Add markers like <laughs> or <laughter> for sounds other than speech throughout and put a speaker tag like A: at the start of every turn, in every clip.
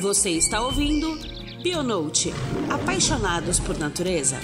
A: Você está ouvindo Bionote Apaixonados por Natureza.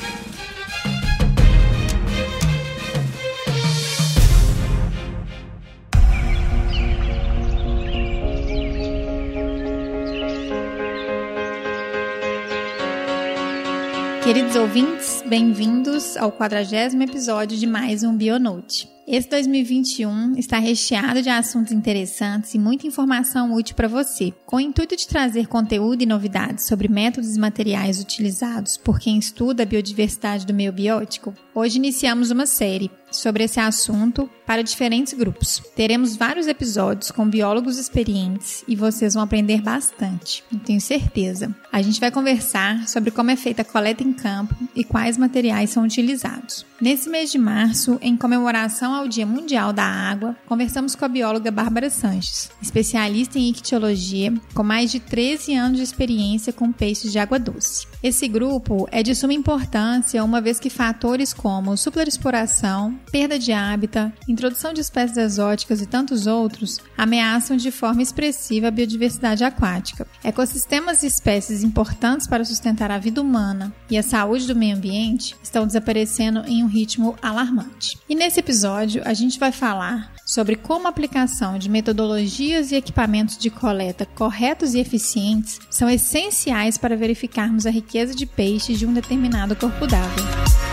B: Queridos ouvintes, bem-vindos ao quadragésimo episódio de mais um Bionote. Esse 2021 está recheado de assuntos interessantes e muita informação útil para você. Com o intuito de trazer conteúdo e novidades sobre métodos e materiais utilizados por quem estuda a biodiversidade do meio biótico, hoje iniciamos uma série sobre esse assunto para diferentes grupos. Teremos vários episódios com biólogos experientes e vocês vão aprender bastante, tenho certeza. A gente vai conversar sobre como é feita a coleta em campo e quais materiais são utilizados. Nesse mês de março, em comemoração ao Dia Mundial da Água, conversamos com a bióloga Bárbara Sanches, especialista em ictiologia, com mais de 13 anos de experiência com peixes de água doce. Esse grupo é de suma importância, uma vez que fatores como superexploração, perda de hábitat, introdução de espécies exóticas e tantos outros ameaçam de forma expressiva a biodiversidade aquática. Ecossistemas e espécies importantes para sustentar a vida humana e a saúde do meio ambiente estão desaparecendo em um ritmo alarmante. E nesse episódio, a gente vai falar sobre como a aplicação de metodologias e equipamentos de coleta corretos e eficientes são essenciais para verificarmos a riqueza de peixes de um determinado corpo d'água.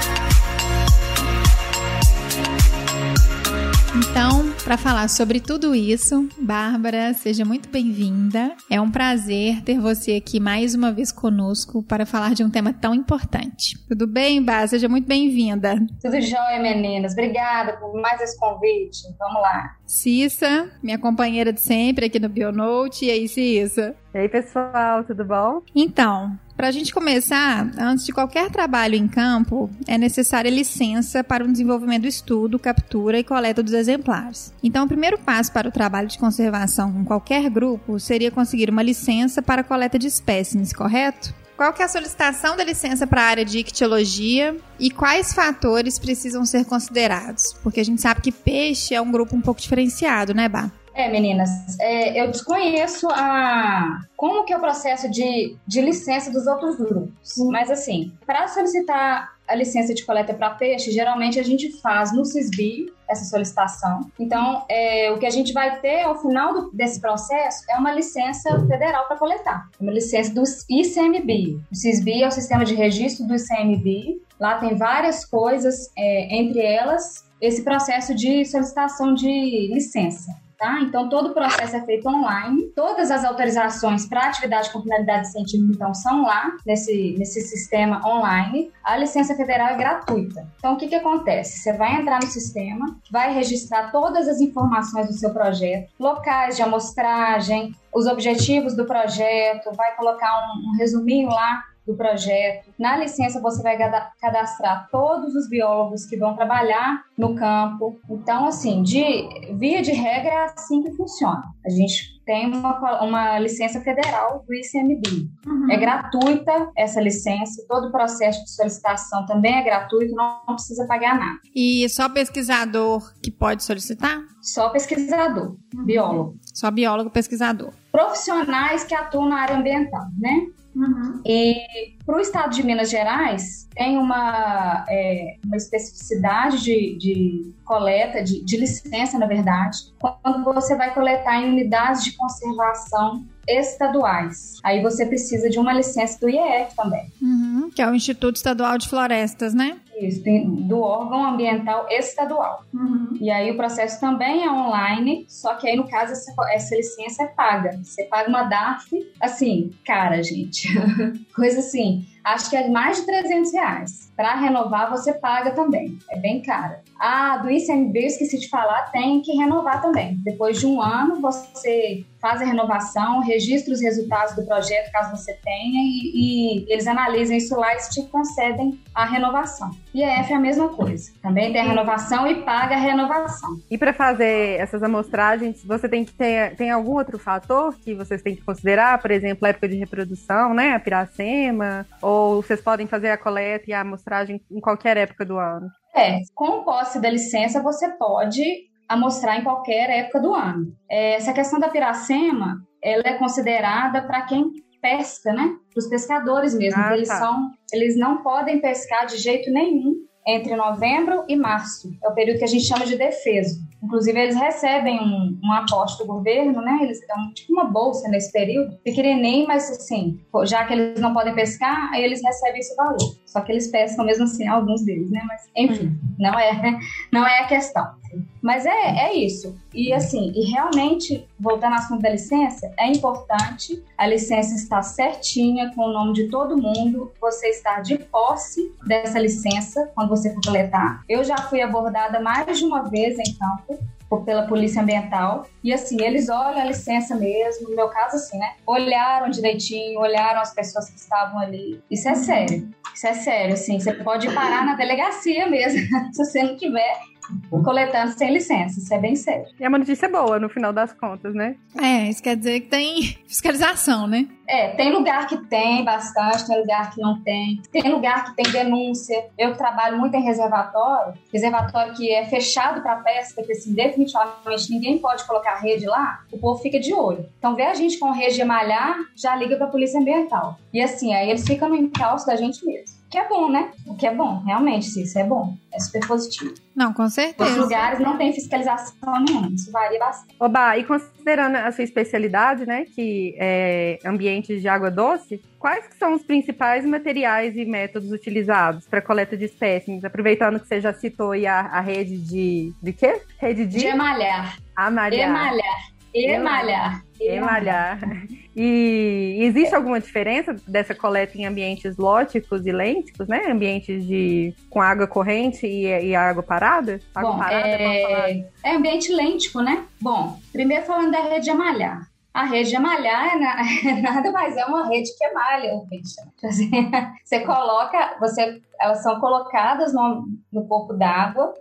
B: Então, para falar sobre tudo isso, Bárbara, seja muito bem-vinda. É um prazer ter você aqui mais uma vez conosco para falar de um tema tão importante. Tudo bem, Bá? Seja muito bem-vinda.
C: Tudo jóia, meninas. Obrigada por mais esse convite. Vamos lá.
B: Cissa, minha companheira de sempre aqui no Bionote. E aí, Cissa?
D: E aí, pessoal, tudo bom?
B: Então, para a gente começar, antes de qualquer trabalho em campo, é necessária licença para o desenvolvimento do estudo, captura e coleta dos exemplares. Então, o primeiro passo para o trabalho de conservação com qualquer grupo seria conseguir uma licença para coleta de espécimes, correto? Qual que é a solicitação da licença para a área de ictiologia e quais fatores precisam ser considerados? Porque a gente sabe que peixe é um grupo um pouco diferenciado, né, Bá?
C: É, meninas, é, eu desconheço a como que é o processo de, de licença dos outros grupos. Mas assim, para solicitar a licença de coleta para peixe, geralmente a gente faz no CISBio essa solicitação. Então, é, o que a gente vai ter ao final do, desse processo é uma licença federal para coletar, uma licença do ICMBio. O CISBio é o sistema de registro do ICMBio. Lá tem várias coisas, é, entre elas esse processo de solicitação de licença. Tá? Então, todo o processo é feito online. Todas as autorizações para atividade com finalidade científica, então, são lá, nesse, nesse sistema online. A licença federal é gratuita. Então, o que, que acontece? Você vai entrar no sistema, vai registrar todas as informações do seu projeto, locais de amostragem, os objetivos do projeto, vai colocar um, um resuminho lá do projeto. Na licença, você vai cadastrar todos os biólogos que vão trabalhar no campo. Então, assim, de via de regra, é assim que funciona. A gente tem uma, uma licença federal do ICMBio. Uhum. É gratuita essa licença, todo o processo de solicitação também é gratuito, não, não precisa pagar nada.
B: E só pesquisador que pode solicitar?
C: Só pesquisador, uhum. biólogo.
B: Só biólogo pesquisador.
C: Profissionais que atuam na área ambiental, né? Uhum. E para o estado de Minas Gerais, tem uma, é, uma especificidade de, de coleta, de, de licença, na verdade, quando você vai coletar em unidades de conservação estaduais. Aí você precisa de uma licença do IEF também.
B: Uhum, que é o Instituto Estadual de Florestas, né?
C: Isso, do órgão ambiental estadual. Uhum. E aí o processo também é online, só que aí no caso essa, essa licença é paga. Você paga uma DAF, assim, cara, gente. <laughs> Coisa assim, acho que é mais de 300 reais. Para renovar, você paga também. É bem cara. Ah, do ICMB, eu esqueci de falar, tem que renovar também. Depois de um ano, você faz a renovação, registra os resultados do projeto, caso você tenha, e, e eles analisam isso lá e te concedem a renovação. E a F é a mesma coisa. Também tem a renovação e paga a renovação.
D: E para fazer essas amostragens, você tem que ter tem algum outro fator que vocês têm que considerar? Por exemplo, a época de reprodução, né? A piracema, ou vocês podem fazer a coleta e a amostragem em qualquer época do ano?
C: É, com posse da licença, você pode amostrar em qualquer época do ano. É, essa questão da piracema, ela é considerada para quem pesca, né? Para os pescadores mesmo.
D: Ah,
C: eles,
D: tá.
C: são, eles não podem pescar de jeito nenhum entre novembro e março. É o período que a gente chama de defeso. Inclusive, eles recebem um, um aporte do governo, né? Eles dão tipo uma bolsa nesse período, pequenininho, mas assim, já que eles não podem pescar, aí eles recebem esse valor. Só que eles pescam mesmo assim, alguns deles, né? Mas, enfim, não é, <laughs> não é a questão. Mas é, é isso. E assim, e realmente, voltando ao assunto da licença, é importante a licença estar certinha, com o nome de todo mundo, você estar de posse dessa licença quando você for coletar. Eu já fui abordada mais de uma vez em campo pela Polícia Ambiental. E assim, eles olham a licença mesmo, no meu caso assim, né? Olharam direitinho, olharam as pessoas que estavam ali. Isso é sério. Isso é sério, assim, você pode parar na delegacia mesmo, <laughs> se você não tiver coletando sem licença. Isso é bem sério.
D: E é uma notícia boa, no final das contas, né?
B: É, isso quer dizer que tem <laughs> fiscalização, né?
C: É, tem lugar que tem bastante, tem lugar que não tem. Tem lugar que tem denúncia. Eu trabalho muito em reservatório, reservatório que é fechado para pesca, que assim, definitivamente ninguém pode colocar rede lá, o povo fica de olho. Então vê a gente com rede de malhar, já liga para a polícia ambiental. E assim, aí eles ficam no encalço da gente mesmo. Que é bom, né? O que é bom, realmente, isso é bom. É super positivo.
B: Não, com
C: Os
B: certeza.
C: lugares não tem fiscalização nenhuma, isso varia bastante.
D: Oba, e considerando a sua especialidade, né, que é ambientes de água doce, quais são os principais materiais e métodos utilizados para coleta de espécimes? Aproveitando que você já citou aí a, a rede de... De quê? Rede de...
C: De emalhar.
D: amalhar.
C: Emalhar. Emalhar.
D: Emalhar. E existe alguma diferença dessa coleta em ambientes lóticos e lênticos, né? Ambientes de com água corrente e, e água parada? Água
C: Bom,
D: parada,
C: é... é ambiente lêntico, né? Bom, primeiro falando da rede de amalhar. A rede de amalhar é na- <laughs> nada mais é uma rede que emalha. Assim, Você coloca, você, elas são colocadas no, no corpo d'água.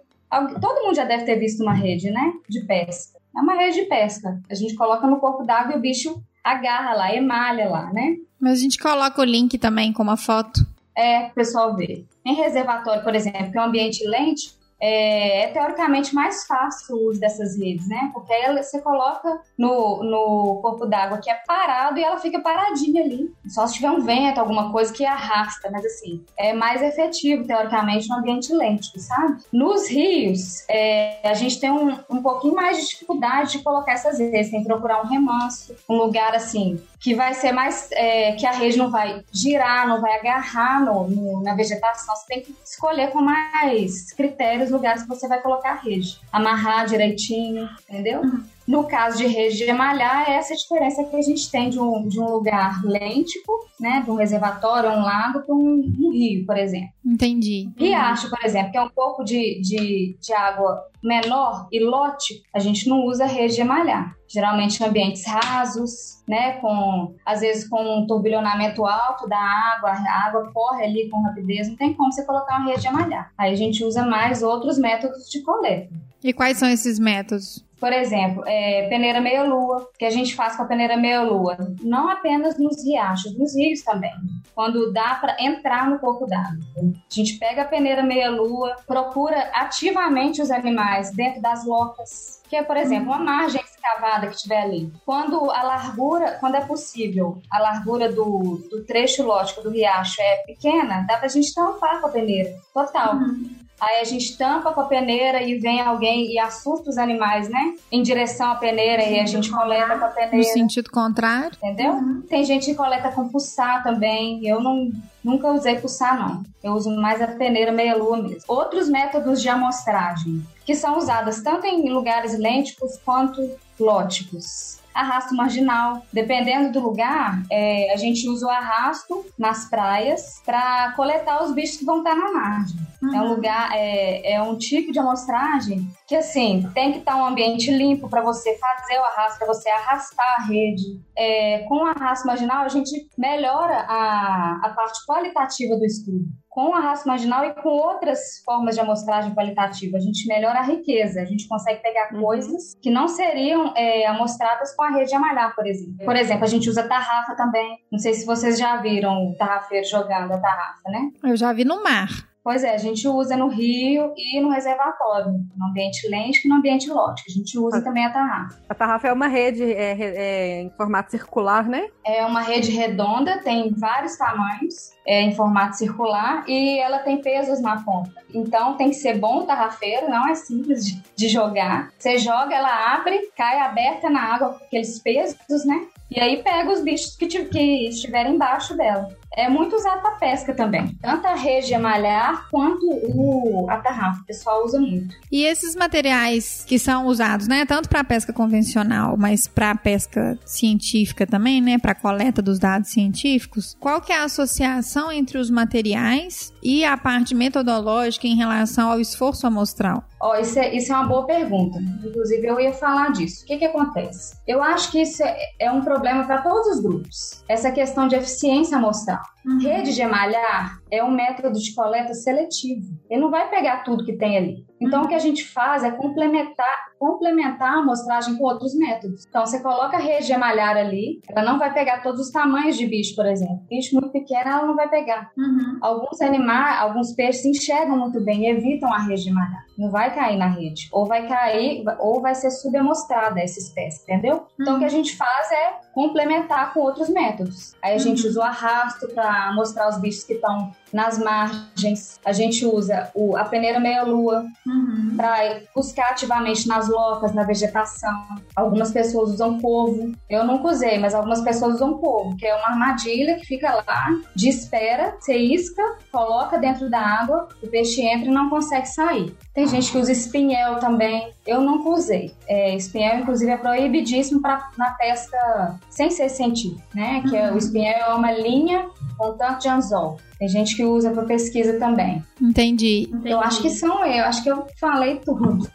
C: Todo mundo já deve ter visto uma rede, né? De pesca. É uma rede de pesca. A gente coloca no corpo d'água e o bicho agarra lá, emalha lá, né?
B: Mas a gente coloca o link também com uma foto.
C: é o pessoal ver. Em reservatório, por exemplo, que é um ambiente lente, é, é teoricamente mais fácil o uso dessas redes, né? Porque aí você coloca no, no corpo d'água que é parado e ela fica paradinha ali. Só se tiver um vento, alguma coisa que arrasta, mas assim, é mais efetivo, teoricamente, no ambiente lente, sabe? Nos rios, é, a gente tem um, um pouquinho mais de dificuldade de colocar essas redes. Tem que procurar um remanso, um lugar assim, que vai ser mais. é, que a rede não vai girar, não vai agarrar no, no- na vegetação. Você tem que escolher com mais critérios lugares que você vai colocar a rede. Amarrar direitinho, entendeu? No caso de rede de emalhar, é essa diferença que a gente tem de um, de um lugar lêntico, né, de um reservatório, um lago, para um, um rio, por exemplo.
B: Entendi.
C: Riacho, por exemplo, que é um pouco de, de, de água menor e lote, a gente não usa rede de emalhar. Geralmente em ambientes rasos, né, com às vezes com um turbilhonamento alto da água, a água corre ali com rapidez, não tem como você colocar uma rede de emalhar. Aí a gente usa mais outros métodos de coleta.
B: E quais são esses métodos?
C: Por exemplo, é, peneira meia-lua, que a gente faz com a peneira meia-lua, não apenas nos riachos, nos rios também, quando dá para entrar no corpo d'água. A gente pega a peneira meia-lua, procura ativamente os animais dentro das locas, que é, por exemplo, uma margem escavada que tiver ali. Quando a largura, quando é possível, a largura do, do trecho lógico do riacho é pequena, dá pra gente tampar com a peneira, total. Aí a gente tampa com a peneira e vem alguém e assusta os animais, né? Em direção à peneira e a gente coleta com a
B: No
C: peneira,
B: sentido contrário?
C: entendeu? Tem gente que coleta com pulsar também. Eu não, nunca usei pulsar, não. Eu uso mais a peneira meia-lua mesmo. Outros métodos de amostragem, que são usados tanto em lugares lênticos quanto lóticos. Arrasto marginal. Dependendo do lugar, é, a gente usa o arrasto nas praias para coletar os bichos que vão estar na margem. É um lugar, é, é um tipo de amostragem que, assim, tem que estar um ambiente limpo para você fazer o arrasto, para você arrastar a rede. É, com o arrasto marginal, a gente melhora a, a parte qualitativa do estudo. Com o arrasto marginal e com outras formas de amostragem qualitativa, a gente melhora a riqueza. A gente consegue pegar coisas que não seriam é, amostradas com a rede de amalhar, por exemplo. Por exemplo, a gente usa tarrafa também. Não sei se vocês já viram o tarrafeiro jogando a tarrafa, né?
B: Eu já vi no mar.
C: Pois é, a gente usa no rio e no reservatório, no ambiente lêntico e no ambiente lógico. A gente usa ah. também a tarrafa.
D: A tarrafa é uma rede é, é, em formato circular, né?
C: É uma rede redonda, tem vários tamanhos, é, em formato circular e ela tem pesos na ponta. Então tem que ser bom tarrafeiro, não é simples de, de jogar. Você joga, ela abre, cai aberta na água com aqueles pesos, né? E aí pega os bichos que, que estiverem embaixo dela é muito usado para pesca também. Tanto a rede malhar quanto o, a tarrafa. O pessoal usa muito.
B: E esses materiais que são usados, né, tanto para pesca convencional, mas para pesca científica também, né, para coleta dos dados científicos, qual que é a associação entre os materiais e a parte metodológica em relação ao esforço amostral?
C: Ó, oh, isso, é, isso é uma boa pergunta. Inclusive, eu ia falar disso. O que, que acontece? Eu acho que isso é, é um problema para todos os grupos. Essa questão de eficiência amostral. Uhum. Rede de malhar é um método de coleta seletivo. Ele não vai pegar tudo que tem ali. Então, uhum. o que a gente faz é complementar, complementar a amostragem com outros métodos. Então, você coloca a rede de malhar ali, ela não vai pegar todos os tamanhos de bicho, por exemplo. Bicho muito pequeno, ela não vai pegar. Uhum. Alguns animais, alguns peixes enxergam muito bem e evitam a rede de malhar. Não vai cair na rede. Ou vai cair, ou vai ser subamostrada essa espécie, entendeu? Então, o que a uhum. gente faz é complementar com outros métodos. Aí a gente usa o arrasto para mostrar os bichos que estão nas margens. A gente usa o, a peneira meia-lua uhum. para buscar ativamente nas locas, na vegetação. Algumas pessoas usam covo. Eu nunca usei, mas algumas pessoas usam covo, que é uma armadilha que fica lá, de espera, você isca, coloca dentro da água, o peixe entra e não consegue sair. Tem gente que usa espinhel também. Eu nunca usei. É, espinhel, inclusive, é proibidíssimo pra, na pesca sem ser científico, né? Que é, o espinhel é uma linha com tanto de anzol. Tem gente que usa para pesquisa também.
B: Entendi.
C: Entendi. Eu acho que são eu, acho que eu falei tudo.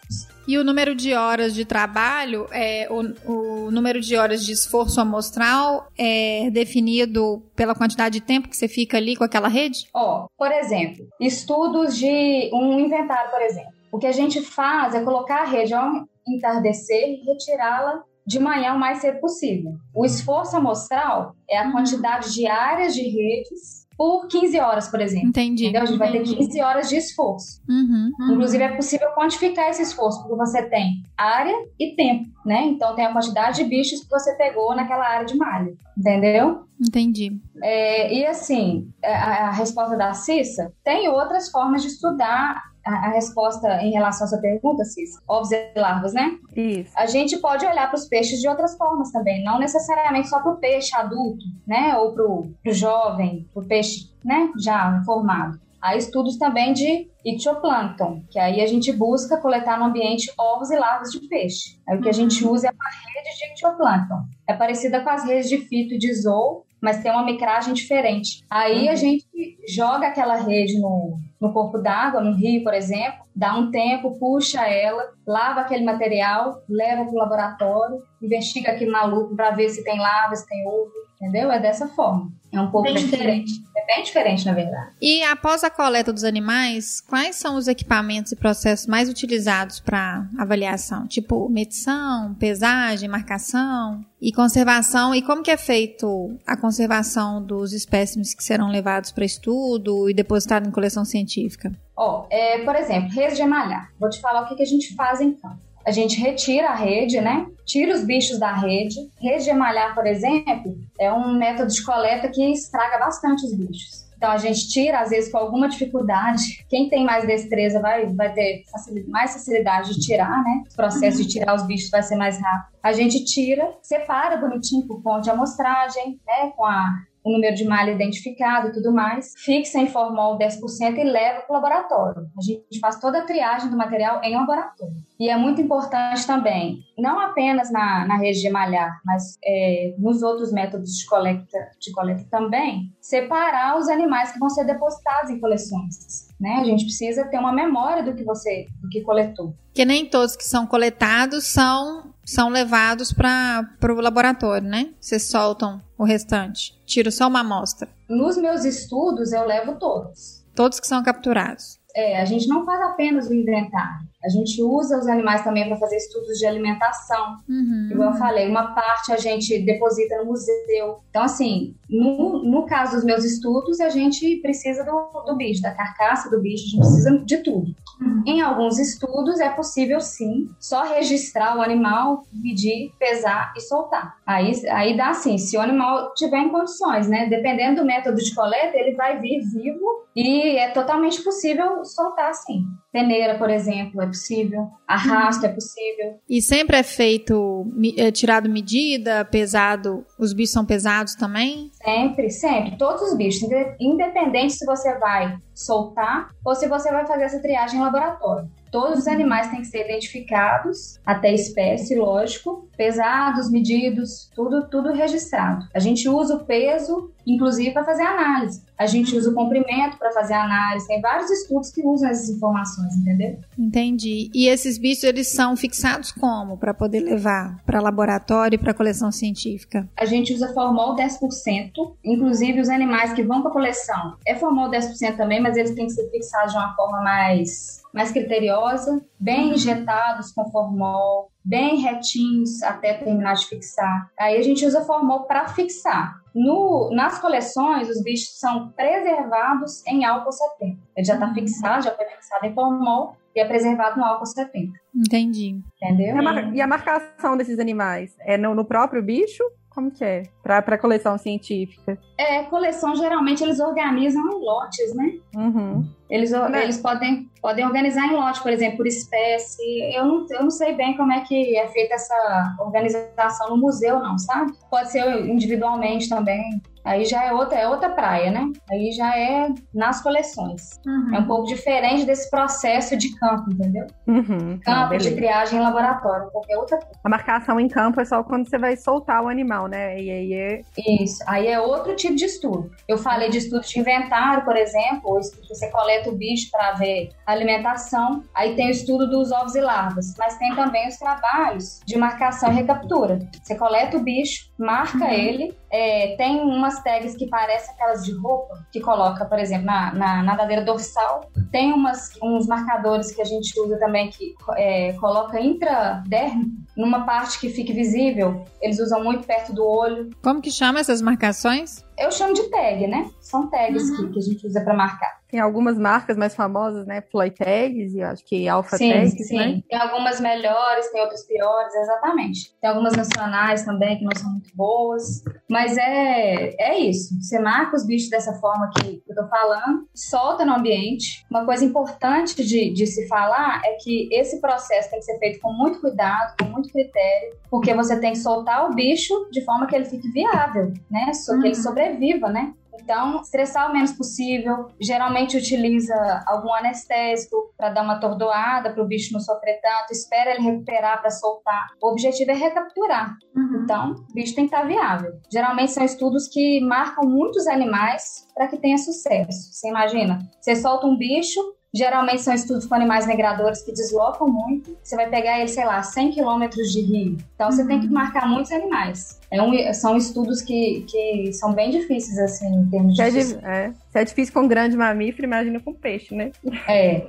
B: E o número de horas de trabalho, é, o, o, número de horas de esforço amostral é definido pela quantidade de tempo que você fica ali com aquela rede?
C: Ó, oh, por exemplo, estudos de um inventário, por exemplo. O que a gente faz é colocar a rede ao entardecer e retirá-la de manhã o mais cedo possível. O esforço amostral é a uhum. quantidade de áreas de redes por 15 horas, por exemplo.
B: Entendi.
C: Entendeu? A gente vai ter 15 horas de esforço.
B: Uhum,
C: uhum. Inclusive, é possível quantificar esse esforço, porque você tem área e tempo, né? Então, tem a quantidade de bichos que você pegou naquela área de malha. Entendeu?
B: Entendi.
C: É, e assim, a, a resposta da Cissa, tem outras formas de estudar a, resposta em relação à sua pergunta, Cis, ovos e larvas, né?
D: Isso.
C: A gente pode olhar para os peixes de outras formas também, não necessariamente só para o peixe adulto, né? Ou para o jovem, para o peixe, né? Já formado. Há estudos também de ictioplâncton, que aí a gente busca coletar no ambiente ovos e larvas de peixe. Aí o que a gente uhum. usa é a rede de ictioplâncton. É parecida com as redes de fito e de zool, mas tem uma micragem diferente. Aí uhum. a gente joga aquela rede no, no corpo d'água, no rio, por exemplo, dá um tempo, puxa ela, lava aquele material, leva para o laboratório, investiga aquilo na lupa para ver se tem lava, se tem ovo, entendeu? É dessa forma. É um pouco diferente. É bem diferente, na verdade.
B: E após a coleta dos animais, quais são os equipamentos e processos mais utilizados para avaliação? Tipo, medição, pesagem, marcação e conservação? E como que é feito a conservação dos espécimes que serão levados para estudo e depositados em coleção científica?
C: Ó, oh, é, por exemplo, rede de emalhar. Vou te falar o que, que a gente faz então a gente retira a rede, né? Tira os bichos da rede. Rede de por exemplo, é um método de coleta que estraga bastante os bichos. Então a gente tira, às vezes, com alguma dificuldade. Quem tem mais destreza vai, vai ter facilidade, mais facilidade de tirar, né? O processo de tirar os bichos vai ser mais rápido. A gente tira, separa bonitinho por ponto de amostragem, né? Com a o número de malha identificado e tudo mais, fixa em formol 10% e leva para o laboratório. A gente faz toda a triagem do material em laboratório. E é muito importante também, não apenas na, na rede de malhar, mas é, nos outros métodos de coleta, de coleta também, separar os animais que vão ser depositados em coleções. Né? A gente precisa ter uma memória do que você do que coletou.
B: Que nem todos que são coletados são são levados para o laboratório, né? Vocês soltam o restante. Tiro só uma amostra.
C: Nos meus estudos, eu levo todos.
B: Todos que são capturados.
C: É, a gente não faz apenas o inventário. A gente usa os animais também para fazer estudos de alimentação. Uhum. Igual eu falei, uma parte a gente deposita no museu. Então, assim, no, no caso dos meus estudos, a gente precisa do, do bicho, da carcaça do bicho, a gente precisa de tudo. Uhum. Em alguns estudos é possível sim, só registrar o animal, medir, pesar e soltar. Aí, aí dá assim, se o animal tiver em condições, né? Dependendo do método de coleta, ele vai vir vivo e é totalmente possível soltar assim. Peneira, por exemplo, é possível. Arrasto é possível.
B: E sempre é feito, é tirado medida, pesado. Os bichos são pesados também?
C: Sempre, sempre. Todos os bichos, independente se você vai soltar ou se você vai fazer essa triagem em laboratório. Todos os animais têm que ser identificados, até espécie, lógico, pesados, medidos, tudo, tudo registrado. A gente usa o peso, inclusive, para fazer análise. A gente usa o comprimento para fazer análise. Tem vários estudos que usam essas informações, entendeu?
B: Entendi. E esses bichos, eles são fixados como para poder levar para laboratório e para coleção científica?
C: A gente usa formol 10%. Inclusive, os animais que vão para coleção é formol 10% também, mas eles têm que ser fixados de uma forma mais mais criteriosa, bem injetados com formol, bem retinhos até terminar de fixar. Aí a gente usa formol para fixar. No, nas coleções, os bichos são preservados em álcool 70. Ele já está fixado, já foi fixado em formol e é preservado no álcool 70.
B: Entendi.
C: Entendeu?
D: E a, e a marcação desses animais? É no, no próprio bicho como que é? Para coleção científica?
C: É, coleção geralmente eles organizam em lotes, né?
D: Uhum.
C: Eles, né? eles podem, podem organizar em lote, por exemplo, por espécie. Eu não, eu não sei bem como é que é feita essa organização no museu, não, sabe? Pode ser individualmente também. Aí já é outra, é outra praia, né? Aí já é nas coleções. Uhum. É um pouco diferente desse processo de campo, entendeu?
D: Uhum.
C: Campo ah, de triagem em laboratório, qualquer outra coisa.
D: A marcação em campo é só quando você vai soltar o animal, né? E aí é.
C: Isso. Aí é outro tipo de estudo. Eu falei de estudo de inventário, por exemplo, ou estudo que você coleta o bicho para ver a alimentação. Aí tem o estudo dos ovos e larvas. Mas tem também os trabalhos de marcação e recaptura. Você coleta o bicho, marca uhum. ele, é, tem umas tags que parecem aquelas de roupa, que coloca, por exemplo, na, na nadadeira dorsal. Tem umas, uns marcadores que a gente usa também que é, coloca intraderme, numa parte que fique visível. Eles usam muito perto do olho.
B: Como que chama essas marcações?
C: Eu chamo de tag, né? São tags uhum. que, que a gente usa para marcar.
D: Tem algumas marcas mais famosas, né? Floy Tags e acho que Alpha sim, Tags,
C: sim.
D: né?
C: Tem algumas melhores, tem outras piores, exatamente. Tem algumas nacionais também que não são muito boas. Mas é, é isso. Você marca os bichos dessa forma que eu tô falando, solta no ambiente. Uma coisa importante de, de se falar é que esse processo tem que ser feito com muito cuidado, com muito critério, porque você tem que soltar o bicho de forma que ele fique viável, né? Só que uhum. ele sobreviva, né? Então, estressar o menos possível. Geralmente utiliza algum anestésico para dar uma atordoada para o bicho não sofrer tanto. Espera ele recuperar para soltar. O objetivo é recapturar. Uhum. Então, o bicho tem que estar tá viável. Geralmente são estudos que marcam muitos animais para que tenha sucesso. Você imagina? Você solta um bicho, Geralmente são estudos com animais migradores que deslocam muito. Você vai pegar ele, sei lá, 100 quilômetros de rio. Então você uhum. tem que marcar muitos animais. É um, são estudos que, que são bem difíceis, assim, em termos de.
D: É, se é difícil com grande mamífero, imagina com peixe, né?
C: É.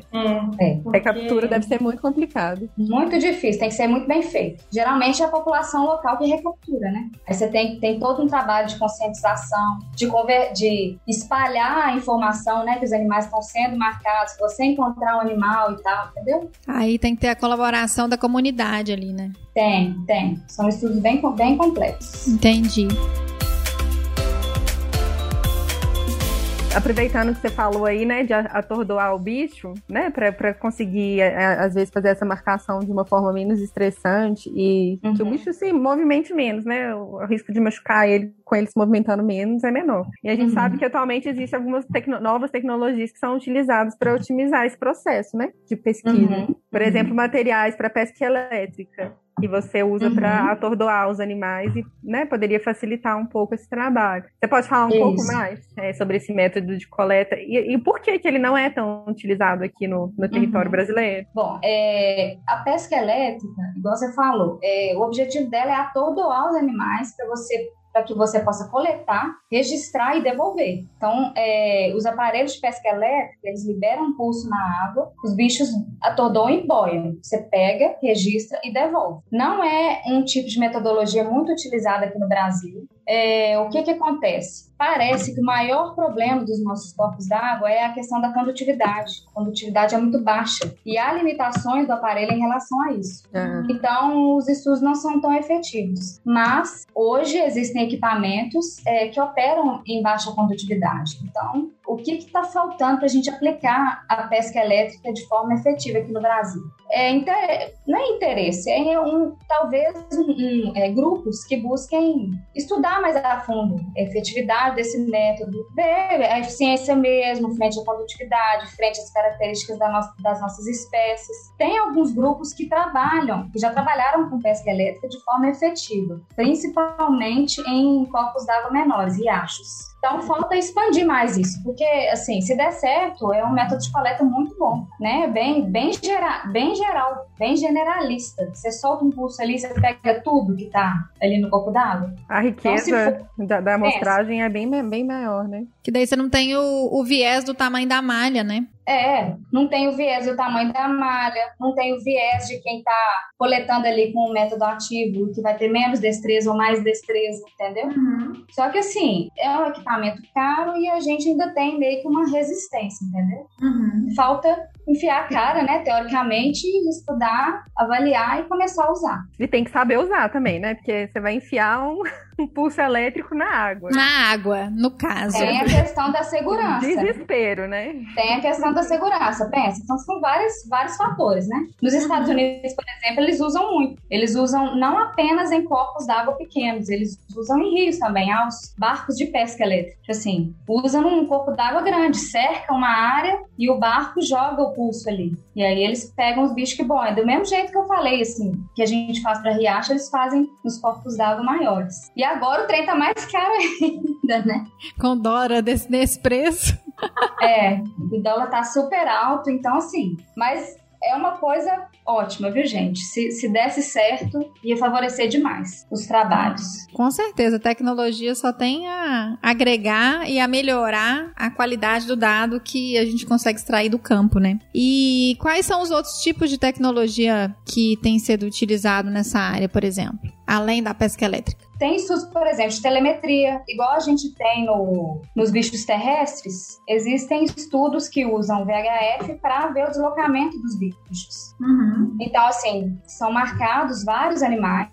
D: é. A captura deve ser muito complicado.
C: Muito difícil, tem que ser muito bem feito. Geralmente é a população local que recaptura, né? Aí você tem, tem todo um trabalho de conscientização, de, conver, de espalhar a informação, né? Que os animais estão sendo marcados, você encontrar um animal e tal, entendeu?
B: Aí tem que ter a colaboração da comunidade ali, né?
C: Tem, tem. São estudos bem, bem complexos.
B: Entendi.
D: aproveitando que você falou aí, né, de atordoar o bicho, né, para conseguir, é, é, às vezes, fazer essa marcação de uma forma menos estressante e uhum. que o uhum. bicho se movimente menos, né, o risco de machucar ele com ele se movimentando menos é menor. E a gente uhum. sabe que atualmente existem algumas tecno novas tecnologias que são utilizadas para otimizar esse processo, né, de pesquisa. Uhum. Por exemplo, materiais para pesca elétrica que você usa uhum. para atordoar os animais e né, poderia facilitar um pouco esse trabalho. Você pode falar um Isso. pouco mais é, sobre esse método de coleta e, e, por que, que ele não é tão utilizado aqui no, no território uhum. brasileiro?
C: Bom, é, a pesca elétrica, igual você falou, é, o objetivo dela é atordoar os animais para você para que você possa coletar, registrar e devolver. Então, é, os aparelhos de pesca elétrica, eles liberam um pulso na água, os bichos atordoam e boiam. Você pega, registra e devolve. Não é um tipo de metodologia muito utilizada aqui no Brasil. É, o que, que acontece? Parece que o maior problema dos nossos corpos d'água é a questão da condutividade. A condutividade é muito baixa e há limitações do aparelho em relação a isso. Uhum. Então, os estudos não são tão efetivos. Mas, hoje, existem equipamentos é, que operam em baixa condutividade. Então, o que está faltando para a gente aplicar a pesca elétrica de forma efetiva aqui no Brasil? É, não é interesse, é um, talvez um, um, é, grupos que busquem estudar mais a fundo a efetividade desse método, ver a eficiência mesmo, frente à condutividade, frente às características da nossa, das nossas espécies. Tem alguns grupos que trabalham, que já trabalharam com pesca elétrica de forma efetiva, principalmente em corpos d'água menores, riachos. Então falta expandir mais isso, porque assim, se der certo, é um método de coleta muito bom, né? Bem, bem, gera, bem geral, bem generalista. Você solta um pulso ali, você pega tudo que tá ali no corpo d'água.
D: A riqueza então, for, da, da amostragem é bem, bem maior, né?
B: Que daí você não tem o, o viés do tamanho da malha, né?
C: É, não tem o viés do tamanho da malha, não tem o viés de quem está coletando ali com o método ativo, que vai ter menos destreza ou mais destreza, entendeu? Uhum. Só que assim, é um equipamento caro e a gente ainda tem meio que uma resistência, entendeu? Uhum. Falta enfiar a cara, né, teoricamente, estudar, avaliar e começar a usar.
D: E tem que saber usar também, né? Porque você vai enfiar um, um pulso elétrico na água.
B: Na água, no caso.
C: Tem a questão da segurança.
D: Desespero, né?
C: Tem a questão da segurança, pensa. Então são vários, vários fatores, né? Nos Estados Unidos, por exemplo, eles usam muito. Eles usam não apenas em corpos d'água pequenos, eles usam em rios também, aos barcos de pesca elétrica. Assim, usam num corpo d'água grande, cerca uma área e o barco joga o pulso ali. E aí eles pegam os bichos que boiam. Do mesmo jeito que eu falei, assim, que a gente faz para riacho, eles fazem nos corpos d'água maiores. E agora o trem tá mais caro ainda, né?
B: Com dólar desse, nesse preço.
C: é, o dólar tá super alto, então assim, mas é uma coisa ótima, viu, gente? Se, se desse certo, ia favorecer demais os trabalhos.
B: Com certeza, a tecnologia só tem a agregar e a melhorar a qualidade do dado que a gente consegue extrair do campo, né? E quais são os outros tipos de tecnologia que tem sido utilizado nessa área, por exemplo, além da pesca elétrica?
C: Tem estudos, por exemplo, de telemetria, igual a gente tem no, nos bichos terrestres, existem estudos que usam VHF para ver o deslocamento dos bichos. Uhum. Então, assim, são marcados vários animais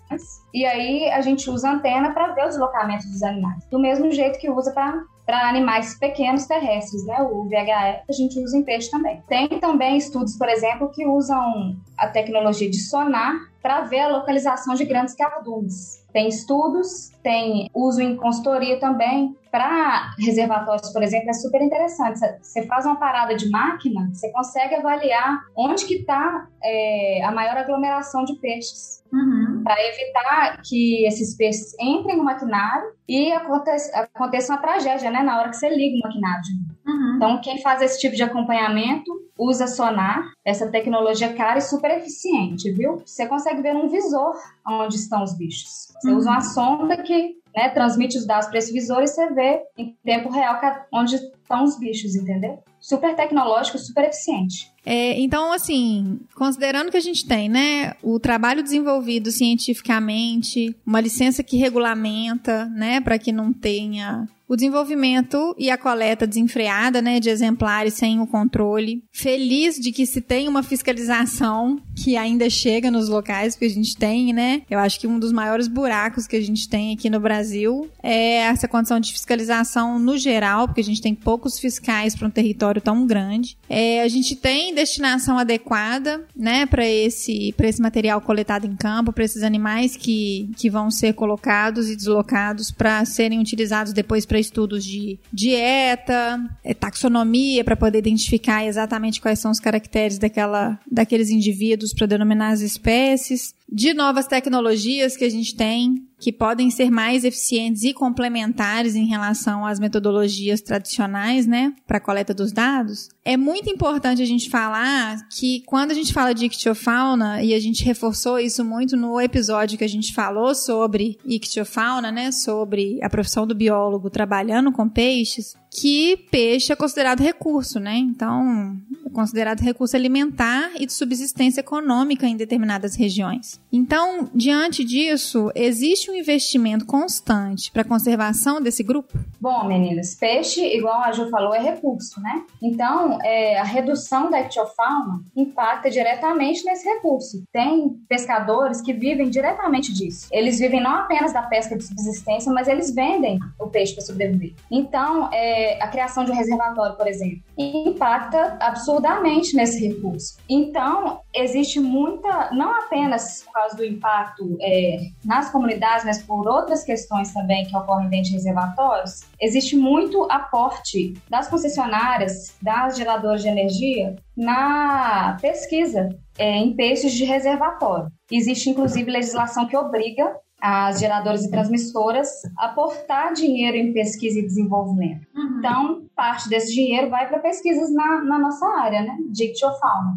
C: e aí a gente usa antena para ver o deslocamento dos animais. Do mesmo jeito que usa para para animais pequenos terrestres, né? O VHF a gente usa em peixe também. Tem também estudos, por exemplo, que usam a tecnologia de sonar para ver a localização de grandes cardumes. Tem estudos, tem uso em consultoria também. Para reservatórios, por exemplo, é super interessante. Você faz uma parada de máquina, você consegue avaliar onde que está é, a maior aglomeração de peixes. Uhum. Para evitar que esses peixes entrem no maquinário e aconteça, aconteça uma tragédia, né? Na hora que você liga o maquinário. Uhum. Então, quem faz esse tipo de acompanhamento usa sonar, essa tecnologia cara e super eficiente, viu? Você consegue ver num visor onde estão os bichos. Você uhum. usa uma sonda que né, transmite os dados para esse visor e você vê em tempo real onde estão os bichos, entendeu? Super tecnológico, super eficiente.
B: É, então, assim, considerando que a gente tem, né, o trabalho desenvolvido cientificamente, uma licença que regulamenta, né, para que não tenha o desenvolvimento e a coleta desenfreada, né, de exemplares sem o controle. Feliz de que se tem uma fiscalização que ainda chega nos locais que a gente tem, né? Eu acho que um dos maiores buracos que a gente tem aqui no Brasil é essa condição de fiscalização no geral, porque a gente tem poucos fiscais para um território tão grande. É, a gente tem destinação adequada, né, para esse, para esse material coletado em campo, para esses animais que, que vão ser colocados e deslocados para serem utilizados depois para estudos de dieta, é, taxonomia, para poder identificar exatamente quais são os caracteres daquela, daqueles indivíduos para denominar as espécies. De novas tecnologias que a gente tem, que podem ser mais eficientes e complementares em relação às metodologias tradicionais, né, para coleta dos dados. É muito importante a gente falar que quando a gente fala de ictiofauna, e a gente reforçou isso muito no episódio que a gente falou sobre ictiofauna, né, sobre a profissão do biólogo trabalhando com peixes, que peixe é considerado recurso, né? Então, é considerado recurso alimentar e de subsistência econômica em determinadas regiões. Então, diante disso, existe um investimento constante para a conservação desse grupo?
C: Bom, meninas, peixe, igual a Ju falou, é recurso, né? Então, é, a redução da ictiofauna impacta diretamente nesse recurso. Tem pescadores que vivem diretamente disso. Eles vivem não apenas da pesca de subsistência, mas eles vendem o peixe para sobreviver. Então, é, a criação de um reservatório, por exemplo, impacta absurdamente nesse recurso. Então, existe muita, não apenas por causa do impacto é, nas comunidades, mas por outras questões também que ocorrem dentro de reservatórios, existe muito aporte das concessionárias, das geradoras de energia, na pesquisa é, em peixes de reservatório. Existe, inclusive, legislação que obriga as geradoras e transmissoras aportar dinheiro em pesquisa e desenvolvimento. Uhum. Então, parte desse dinheiro vai para pesquisas na, na, nossa área, né, de ictiofauna.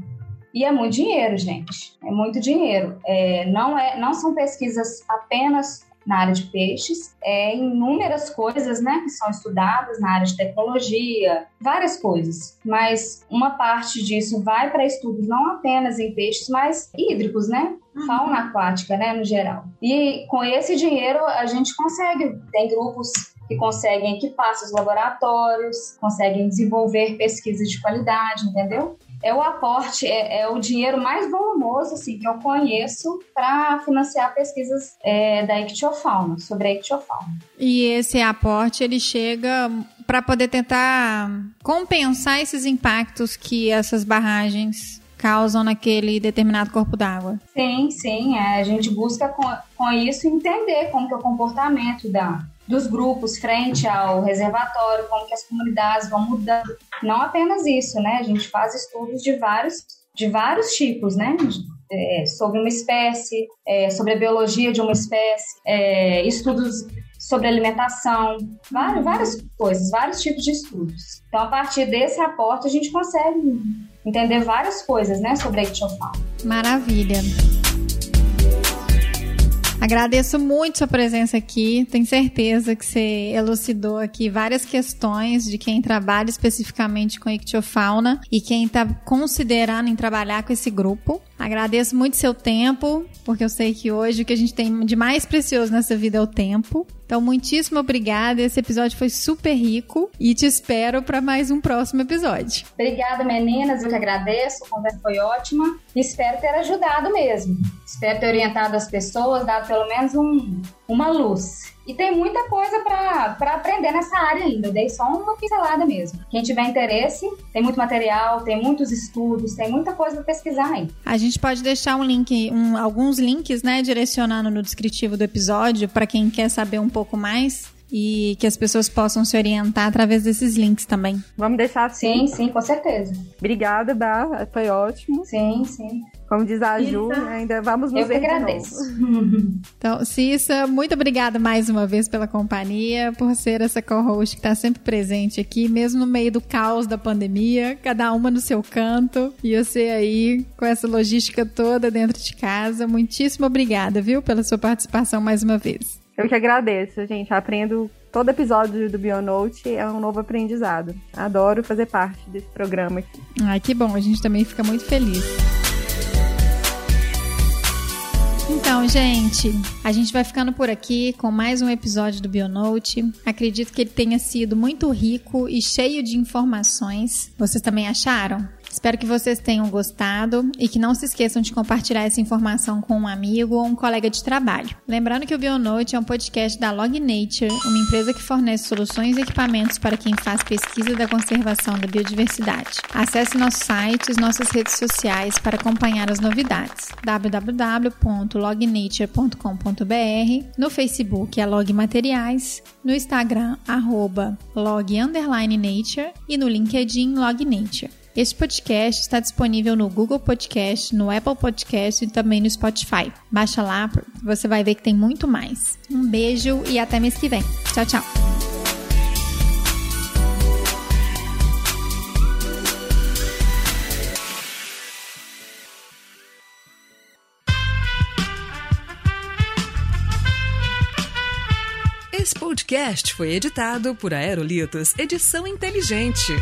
C: E é muito dinheiro, gente. É muito dinheiro. É, não, é, não são pesquisas apenas na área de peixes, é inúmeras coisas, né, que são estudadas na área de tecnologia, várias coisas. Mas uma parte disso vai para estudos não apenas em peixes, mas hídricos, né? Fauna aquática, né, no geral. E com esse dinheiro a gente consegue, tem grupos que conseguem equipar seus laboratórios, conseguem desenvolver pesquisas de qualidade, entendeu? É o aporte, é, é, o dinheiro mais volumoso assim, que eu conheço para financiar pesquisas é, da ictiofauna, sobre a ictiofauna.
B: E esse aporte ele chega para poder tentar compensar esses impactos que essas barragens causam naquele determinado corpo d'água.
C: Sim, sim. É, a gente busca com, com isso entender como que é o comportamento da, dos grupos frente ao reservatório, como que as comunidades vão mudando. Não apenas isso, né? A gente faz estudos de vários, de vários tipos, né? É, sobre uma espécie, é, sobre a biologia de uma espécie, é, estudos sobre alimentação, várias, várias coisas, vários tipos de estudos. Então, a partir desse aporte, a gente consegue entender várias coisas, né, sobre a ictiofauna.
B: Maravilha. Agradeço muito sua presença aqui. Tenho certeza que você elucidou aqui várias questões de quem trabalha especificamente com ictiofauna e quem está considerando em trabalhar com esse grupo. Agradeço muito seu tempo, porque eu sei que hoje o que a gente tem de mais precioso nessa vida é o tempo. Então, muitíssimo obrigada. Esse episódio foi super rico e te espero para mais um próximo episódio.
C: Obrigada, meninas. Eu que agradeço. A conversa foi ótima. Espero ter ajudado mesmo. Espero ter orientado as pessoas, dado pelo menos um, uma luz. E tem muita coisa para aprender nessa área ainda. Eu dei só uma pincelada mesmo. Quem tiver interesse, tem muito material, tem muitos estudos, tem muita coisa para pesquisar aí.
B: A gente pode deixar um link, um, alguns links, né, direcionando no descritivo do episódio para quem quer saber um pouco mais e que as pessoas possam se orientar através desses links também.
D: Vamos deixar
C: assim? Sim, sim, com certeza.
D: Obrigada, Bá, foi ótimo.
C: Sim, sim.
D: Como diz a Ju, ainda vamos nos
C: Eu
D: ver
C: que agradeço. <laughs>
B: então, Cissa, muito obrigada mais uma vez pela companhia, por ser essa co-host que está sempre presente aqui, mesmo no meio do caos da pandemia, cada uma no seu canto, e você aí com essa logística toda dentro de casa. Muitíssimo obrigada, viu, pela sua participação mais uma vez.
D: Eu que agradeço, gente. Aprendo todo episódio do Bionote é um novo aprendizado. Adoro fazer parte desse programa aqui.
B: Ai, que bom. A gente também fica muito feliz. Então, gente, a gente vai ficando por aqui com mais um episódio do Bionote. Acredito que ele tenha sido muito rico e cheio de informações. Vocês também acharam? Espero que vocês tenham gostado e que não se esqueçam de compartilhar essa informação com um amigo ou um colega de trabalho. Lembrando que o Bionote é um podcast da Log Nature, uma empresa que fornece soluções e equipamentos para quem faz pesquisa da conservação da biodiversidade. Acesse nosso site e nossas redes sociais para acompanhar as novidades. www.lognature.com.br No Facebook é Log Materiais, no Instagram arroba log nature e no LinkedIn Log Nature. Este podcast está disponível no Google Podcast, no Apple Podcast e também no Spotify. Baixa lá, você vai ver que tem muito mais. Um beijo e até mês que vem. Tchau, tchau.
E: Esse podcast foi editado por Aerolitos Edição Inteligente.